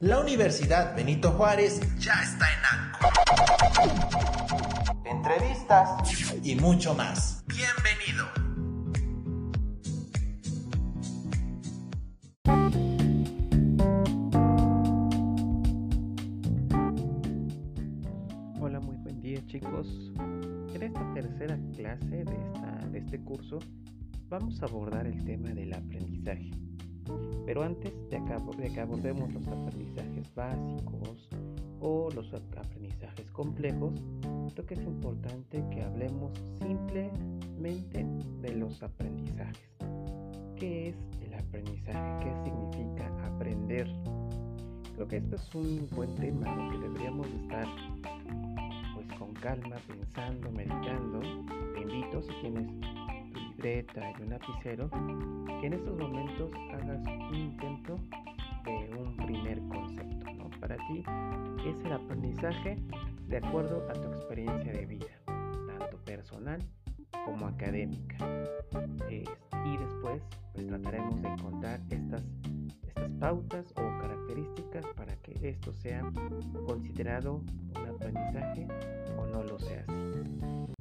La Universidad Benito Juárez ya está en ANCO. Entrevistas y mucho más. Bienvenido. Hola, muy buen día chicos. En esta tercera clase de, de este curso vamos a abordar el tema del aprendizaje. Pero antes de que abordemos los aprendizajes básicos o los aprendizajes complejos, creo que es importante que hablemos simplemente de los aprendizajes. ¿Qué es el aprendizaje? ¿Qué significa aprender? Creo que esto es un buen tema que deberíamos estar pues con calma, pensando, meditando. Te invito si tienes libreta y un lapicero, que en estos momentos hagas un intento de un primer concepto. ¿no? Para ti es el aprendizaje de acuerdo a tu experiencia de vida, tanto personal como académica. y después pues, trataremos de encontrar estas, estas pautas o características para que esto sea considerado un aprendizaje o no lo sea así.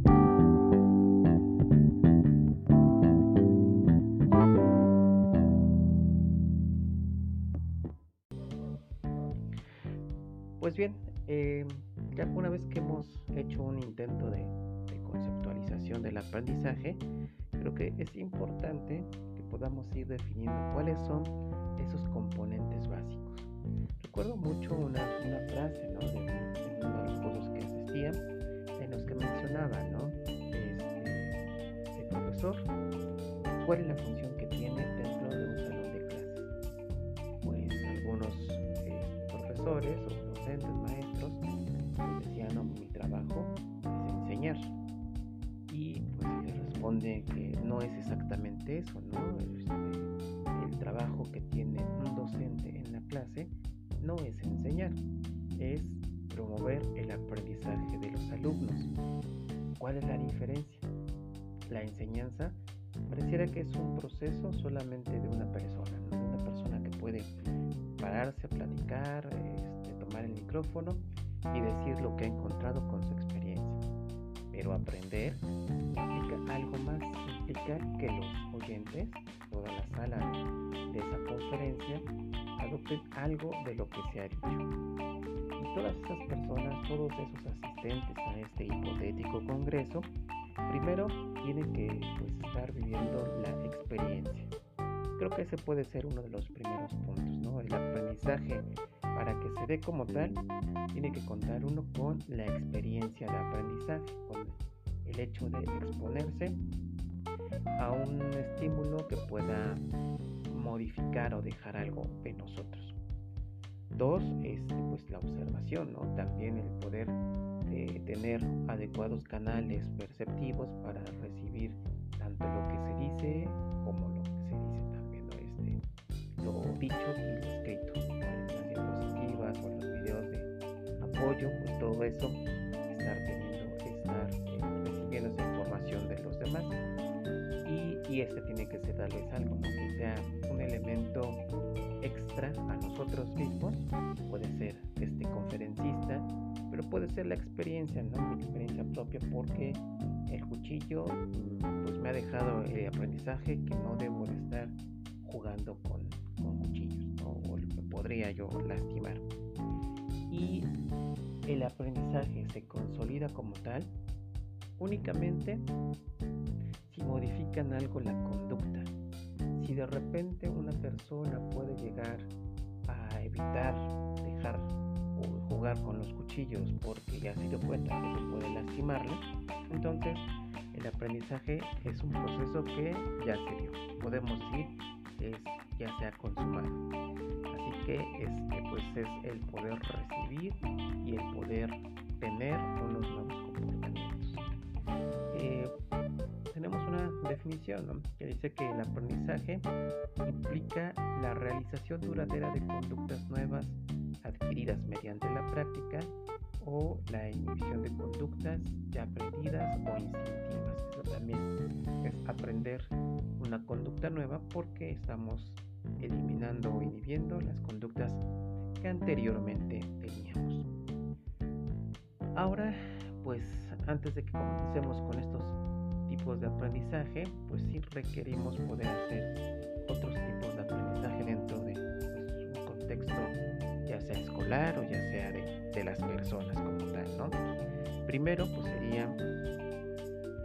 Pues bien, em, ya una vez que hemos hecho un intento de, conceptualización del aprendizaje, creo que es importante que podamos ir definiendo cuáles son esos componentes básicos. Recuerdo mucho una, frase de, uno de los cursos que existía en los que mencionaba, ¿no? Este, el profesor, cuál es la función responde que no es exactamente eso, ¿no? Este, el trabajo que tiene un docente en la clase no es enseñar, es promover el aprendizaje de los alumnos. ¿Cuál es la diferencia? La enseñanza pareciera que es un proceso solamente de una persona, de una persona que puede pararse platicar, este, tomar el micrófono y decir lo que ha encontrado con su experiencia. Pero aprender implica algo más, implica que los oyentes, toda la sala de esa conferencia, adopten algo de lo que se ha dicho. Y todas esas personas, todos esos asistentes a este hipotético congreso, primero tienen que pues, estar viviendo la experiencia. Creo que ese puede ser uno de los primeros puntos, ¿no? El aprendizaje para que se dé como tal, tiene que contar uno con la experiencia de aprendizaje, con el hecho de exponerse a un estímulo que pueda modificar o dejar algo en nosotros. Dos, es pues la observación, ¿no? También el poder eh, tener adecuados canales perceptivos para recibir tanto lo que se dice como lo que se dice también, este, lo dicho y lo escrito apoyo, pues todo eso, estar teniendo, estar eh, recibiendo esa información de los demás. Y, y, este tiene que ser tal vez algo, que sea un elemento extra a nosotros mismos, puede ser este conferencista, pero puede ser la experiencia, ¿no? mi experiencia propia, porque el cuchillo pues me ha dejado el aprendizaje que no debo de estar jugando con, con cuchillos, ¿no? o me podría yo lastimar y el aprendizaje se consolida como tal únicamente si modifican algo la conducta. Si de repente una persona puede llegar a evitar dejar o jugar con los cuchillos porque ya se dio cuenta que se puede lastimarle, entonces el aprendizaje es un proceso que ya se dio. Podemos decir es ya sea consumado. Que este pues es el poder recibir y el poder tener unos nuevos comportamientos. Eh, tenemos una definición que dice que el aprendizaje implica la realización duradera de conductas nuevas adquiridas mediante la práctica o la inhibición de conductas ya aprendidas o instintivas. Eso también es aprender una conducta nueva porque estamos eliminando o inhibiendo las conductas que anteriormente teníamos. Ahora, pues antes de que comencemos con estos tipos de aprendizaje, pues sí requerimos poder hacer otros tipos de aprendizaje dentro de un contexto ya sea escolar o ya sea de, de las personas como tal, ¿no? Primero, pues sería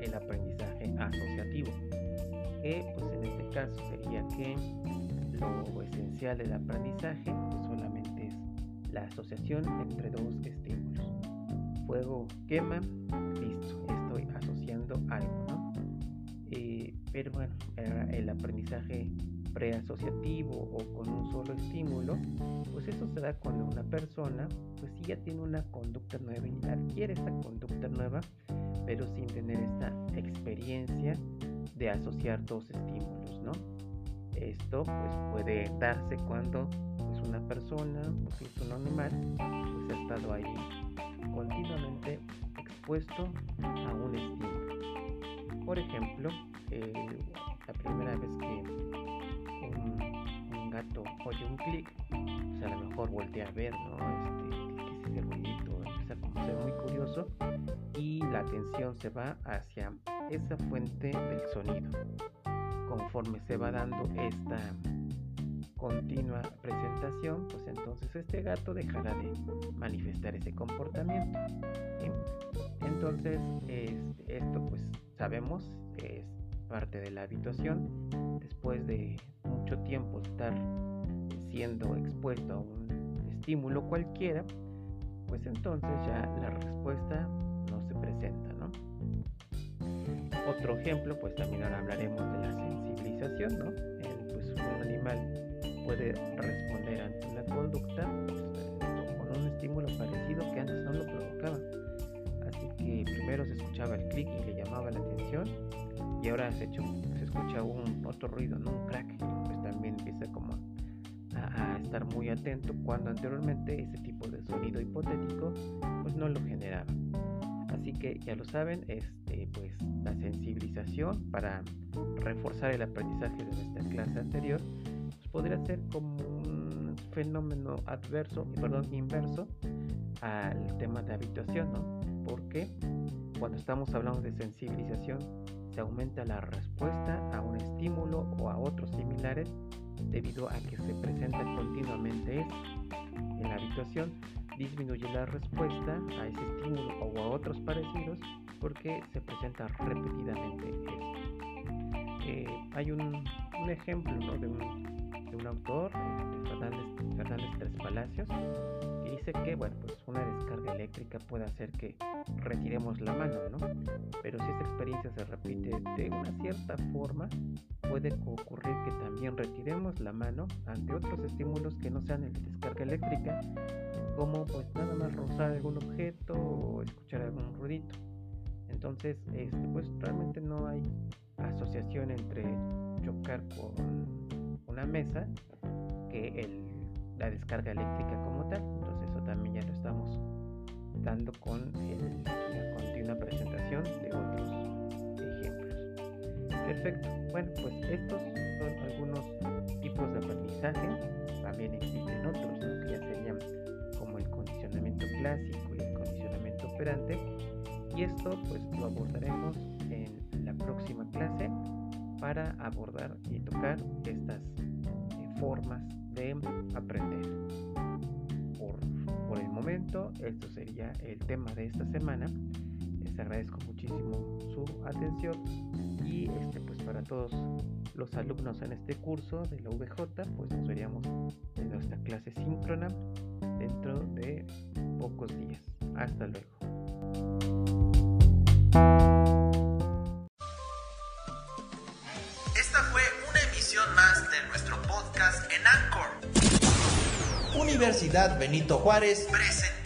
el aprendizaje asociativo, que pues en este caso sería que lo esencial del aprendizaje solamente es la asociación entre dos estímulos. Fuego quema, listo, estoy asociando algo, ¿no? Eh, pero bueno, el aprendizaje preasociativo o con un solo estímulo, pues eso se da cuando una persona pues sí ya tiene una conducta nueva y adquiere esta conducta nueva, pero sin tener esta experiencia de asociar dos estímulos, ¿no? Esto pues puede darse cuando pues una persona, pues es un animal, pues ha estado ahí continuamente expuesto a un estímulo. Por ejemplo, eh, la primera vez que un, gato oye un clic, pues a lo mejor voltea a ver, ¿no? Este, ¿qué es ese ruidito? Empieza a ser muy curioso y la atención se va hacia esa fuente del sonido conforme se va dando esta continua presentación, pues entonces este gato dejará de manifestar ese comportamiento. Entonces, esto pues sabemos es parte de la habituación. Después de mucho tiempo estar siendo expuesto a un estímulo cualquiera, pues entonces ya la respuesta no se presenta, ¿no? Otro ejemplo, pues también ahora hablaremos sensibilización, ¿no? pues un animal puede responder ante una conducta pues, con un estímulo parecido que antes no lo provocaba. Así que primero se escuchaba el clic y le llamaba la atención y ahora se, hecho, se escucha un otro ruido, ¿no? Un crack y pues también empieza como a, a estar muy atento cuando anteriormente ese tipo de sonido hipotético pues no lo generaba. Así que ya lo saben, este, pues la sensibilización para reforzar el aprendizaje de nuestra clase anterior pues, podría ser como un fenómeno adverso, perdón, inverso al tema de habituación, ¿no? Porque cuando estamos hablando de sensibilización se aumenta la respuesta a un estímulo o a otros similares debido a que se presenta continuamente En la habituación disminuye la respuesta a ese estímulo o a otros parecidos porque se presenta repetidamente eh, hay un, ejemplo de, un, autor, este, Fernández, Fernández Tres Palacios, que dice que bueno, pues una descarga eléctrica puede hacer que retiremos la mano, ¿no? Pero si esta experiencia se repite de una cierta forma, puede ocurrir que también retiremos la mano ante otros estímulos que no sean el de descarga eléctrica como pues nada más rozar algún objeto o escuchar algún ruidito. Entonces, este, pues realmente no hay asociación entre chocar con una mesa que el, la descarga eléctrica como tal. Entonces eso también ya lo estamos dando con la continua presentación de otros ejemplos. Perfecto. Bueno, pues estos son algunos tipos de aprendizaje. También existen otros que ya serían clásico y el condicionamiento operante y esto pues lo abordaremos en la próxima clase para abordar y tocar estas eh, formas de aprender. Por, por el momento, esto sería el tema de esta semana. Les agradezco muchísimo su atención y este pues para todos los alumnos en este curso de la VJ pues nos veríamos en nuestra clase síncrona dentro de pocos días. Hasta luego. Universidad Benito Juárez. Presenta